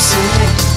see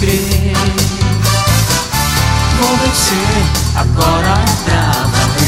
crer. Vou vencer, agora pra valer.